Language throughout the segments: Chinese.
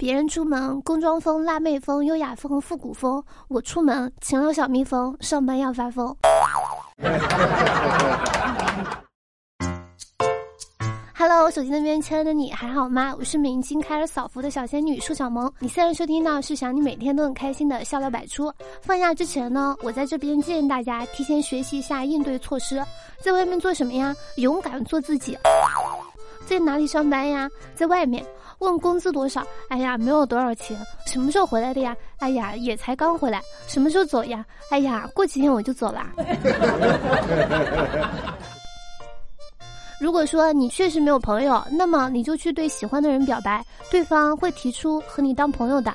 别人出门工装风、辣妹风、优雅风、复古风，我出门勤劳小蜜蜂，上班要发疯。Hello，手机那边亲爱的你还好吗？我是明经开了扫福的小仙女舒小萌。你现在收听到是想你每天都很开心的笑料百出。放假之前呢，我在这边建议大家提前学习一下应对措施。在外面做什么呀？勇敢做自己。在哪里上班呀？在外面。问工资多少？哎呀，没有多少钱。什么时候回来的呀？哎呀，也才刚回来。什么时候走呀？哎呀，过几天我就走啦。如果说你确实没有朋友，那么你就去对喜欢的人表白，对方会提出和你当朋友的。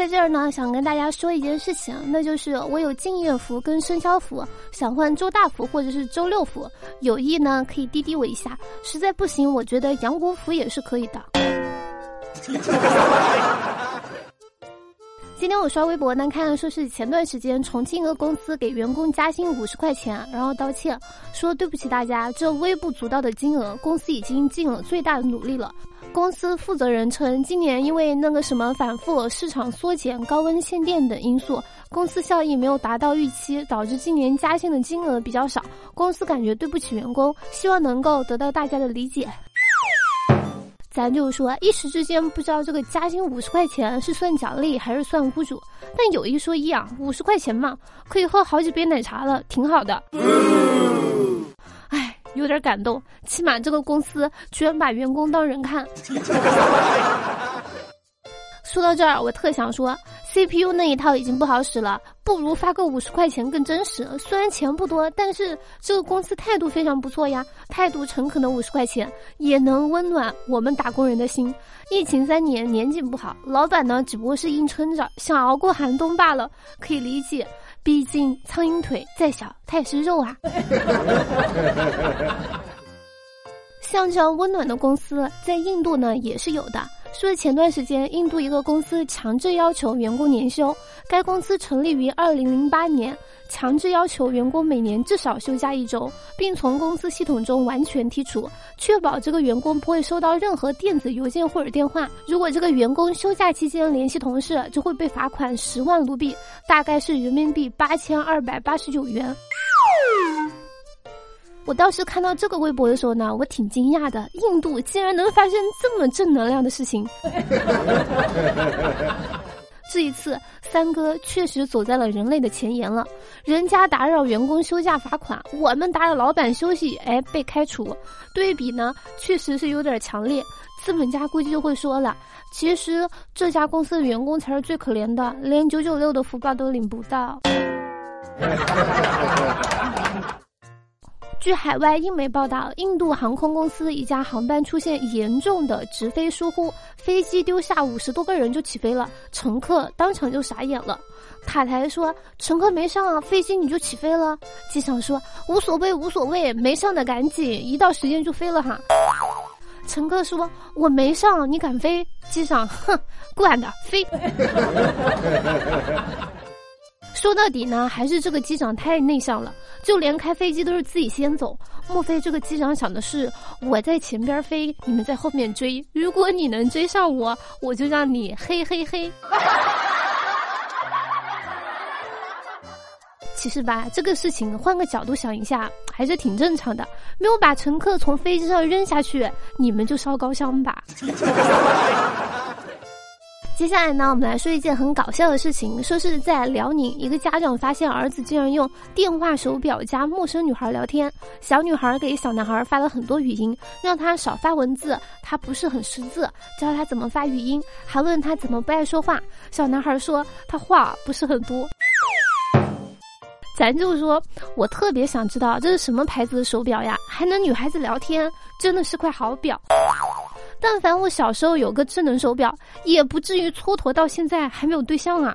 在这儿呢，想跟大家说一件事情，那就是我有敬业福跟生肖福，想换周大福或者是周六福，有意呢可以滴滴我一下，实在不行，我觉得杨国福也是可以的。今天我刷微博呢，看说是前段时间重庆一个公司给员工加薪五十块钱，然后道歉说对不起大家，这微不足道的金额，公司已经尽了最大的努力了。公司负责人称，今年因为那个什么反复市场缩减、高温限电等因素，公司效益没有达到预期，导致今年加薪的金额比较少。公司感觉对不起员工，希望能够得到大家的理解。咱就说，一时之间不知道这个加薪五十块钱是算奖励还是算侮辱，但有一说一啊，五十块钱嘛，可以喝好几杯奶茶了，挺好的。有点感动，起码这个公司居然把员工当人看。说到这儿，我特想说，CPU 那一套已经不好使了，不如发个五十块钱更真实。虽然钱不多，但是这个公司态度非常不错呀，态度诚恳的五十块钱也能温暖我们打工人的心。疫情三年，年景不好，老板呢只不过是硬撑着，想熬过寒冬罢了，可以理解。毕竟苍蝇腿再小，它也是肉啊。像这样温暖的公司，在印度呢也是有的。说前段时间，印度一个公司强制要求员工年休。该公司成立于二零零八年，强制要求员工每年至少休假一周，并从公司系统中完全剔除，确保这个员工不会收到任何电子邮件或者电话。如果这个员工休假期间联系同事，就会被罚款十万卢比，大概是人民币八千二百八十九元。我当时看到这个微博的时候呢，我挺惊讶的，印度竟然能发生这么正能量的事情。这一次，三哥确实走在了人类的前沿了。人家打扰员工休假罚款，我们打扰老板休息，哎，被开除。对比呢，确实是有点强烈。资本家估计就会说了，其实这家公司的员工才是最可怜的，连九九六的福报都领不到。据海外英媒报道，印度航空公司一架航班出现严重的直飞疏忽，飞机丢下五十多个人就起飞了，乘客当场就傻眼了。塔台说：“乘客没上啊，飞机你就起飞了。”机长说：“无所谓，无所谓，没上的赶紧，一到时间就飞了哈。”乘客说：“我没上，你敢飞？”机长：“哼，惯的，飞。”说到底呢，还是这个机长太内向了，就连开飞机都是自己先走。莫非这个机长想的是我在前边飞，你们在后面追？如果你能追上我，我就让你嘿嘿嘿。其实吧，这个事情换个角度想一下，还是挺正常的。没有把乘客从飞机上扔下去，你们就烧高香吧。接下来呢，我们来说一件很搞笑的事情。说是在辽宁，一个家长发现儿子竟然用电话手表加陌生女孩聊天。小女孩给小男孩发了很多语音，让他少发文字，他不是很识字，教他怎么发语音，还问他怎么不爱说话。小男孩说他话不是很多。咱就说，我特别想知道这是什么牌子的手表呀，还能女孩子聊天，真的是块好表。但凡我小时候有个智能手表，也不至于蹉跎到现在还没有对象啊。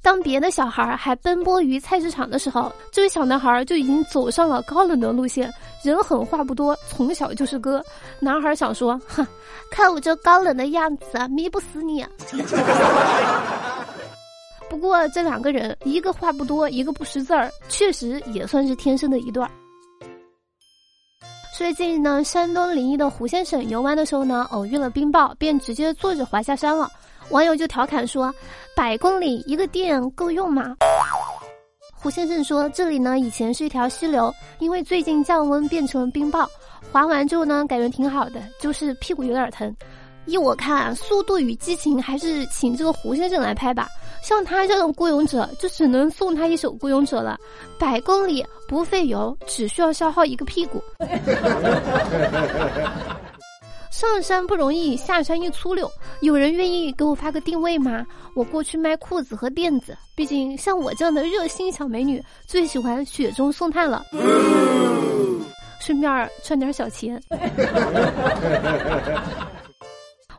当别的小孩还奔波于菜市场的时候，这位小男孩就已经走上了高冷的路线。人狠话不多，从小就是哥。男孩想说：“哼，看我这高冷的样子，迷不死你。”不过这两个人，一个话不多，一个不识字儿，确实也算是天生的一对儿。最近呢，山东临沂的胡先生游玩的时候呢，偶遇了冰雹，便直接坐着滑下山了。网友就调侃说：“百公里一个电够用吗？”胡先生说：“这里呢，以前是一条溪流，因为最近降温变成了冰雹，滑完之后呢，感觉挺好的，就是屁股有点疼。”依我看，《速度与激情》还是请这个胡先生来拍吧。像他这种孤勇者，就只能送他一首《孤勇者》了。百公里不费油，只需要消耗一个屁股。上山不容易，下山一粗溜。有人愿意给我发个定位吗？我过去卖裤子和垫子。毕竟像我这样的热心小美女，最喜欢雪中送炭了。顺便赚点小钱。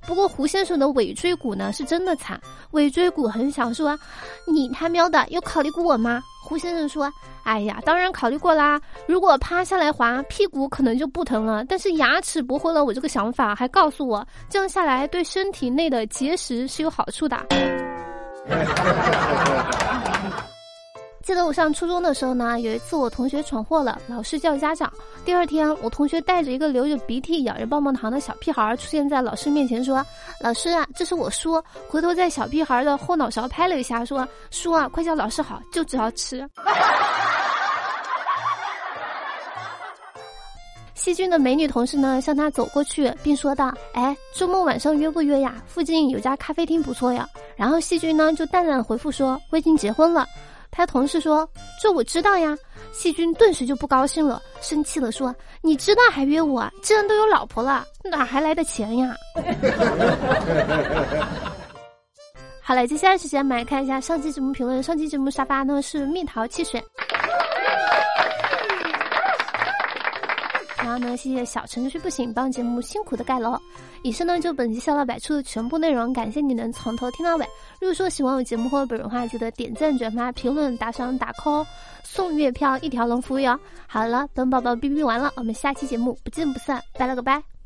不过胡先生的尾椎骨呢是真的惨，尾椎骨很小，说：“你他喵的有考虑过我吗？”胡先生说：“哎呀，当然考虑过啦。如果趴下来滑，屁股可能就不疼了。但是牙齿驳回了我这个想法，还告诉我这样下来对身体内的结石是有好处的。”记得我上初中的时候呢，有一次我同学闯祸了，老师叫家长。第二天，我同学带着一个流着鼻涕、咬着棒棒糖的小屁孩出现在老师面前，说：“老师啊，这是我叔。”回头在小屁孩的后脑勺拍了一下，说：“叔啊，快叫老师好，就知道吃。” 细菌的美女同事呢，向他走过去，并说道：“哎，周末晚上约不约呀？附近有家咖啡厅不错呀。”然后细菌呢，就淡淡回复说：“我已经结婚了。”他同事说：“这我知道呀。”细菌顿时就不高兴了，生气了，说：“你知道还约我？既然都有老婆了，哪还来的钱呀？” 好了，接下来时间我们来看一下上期节目评论。上期节目沙发呢是蜜桃汽水。那么，谢谢小程序不行帮节目辛苦的盖楼。以上呢就本期笑料百出的全部内容，感谢你能从头听到尾。如果说喜欢我节目或者本人的话，记得点赞、转发、评论、打赏、打 call，送月票一条龙服务哟。好了，本宝宝哔哔完了，我们下期节目不见不散，拜了个拜。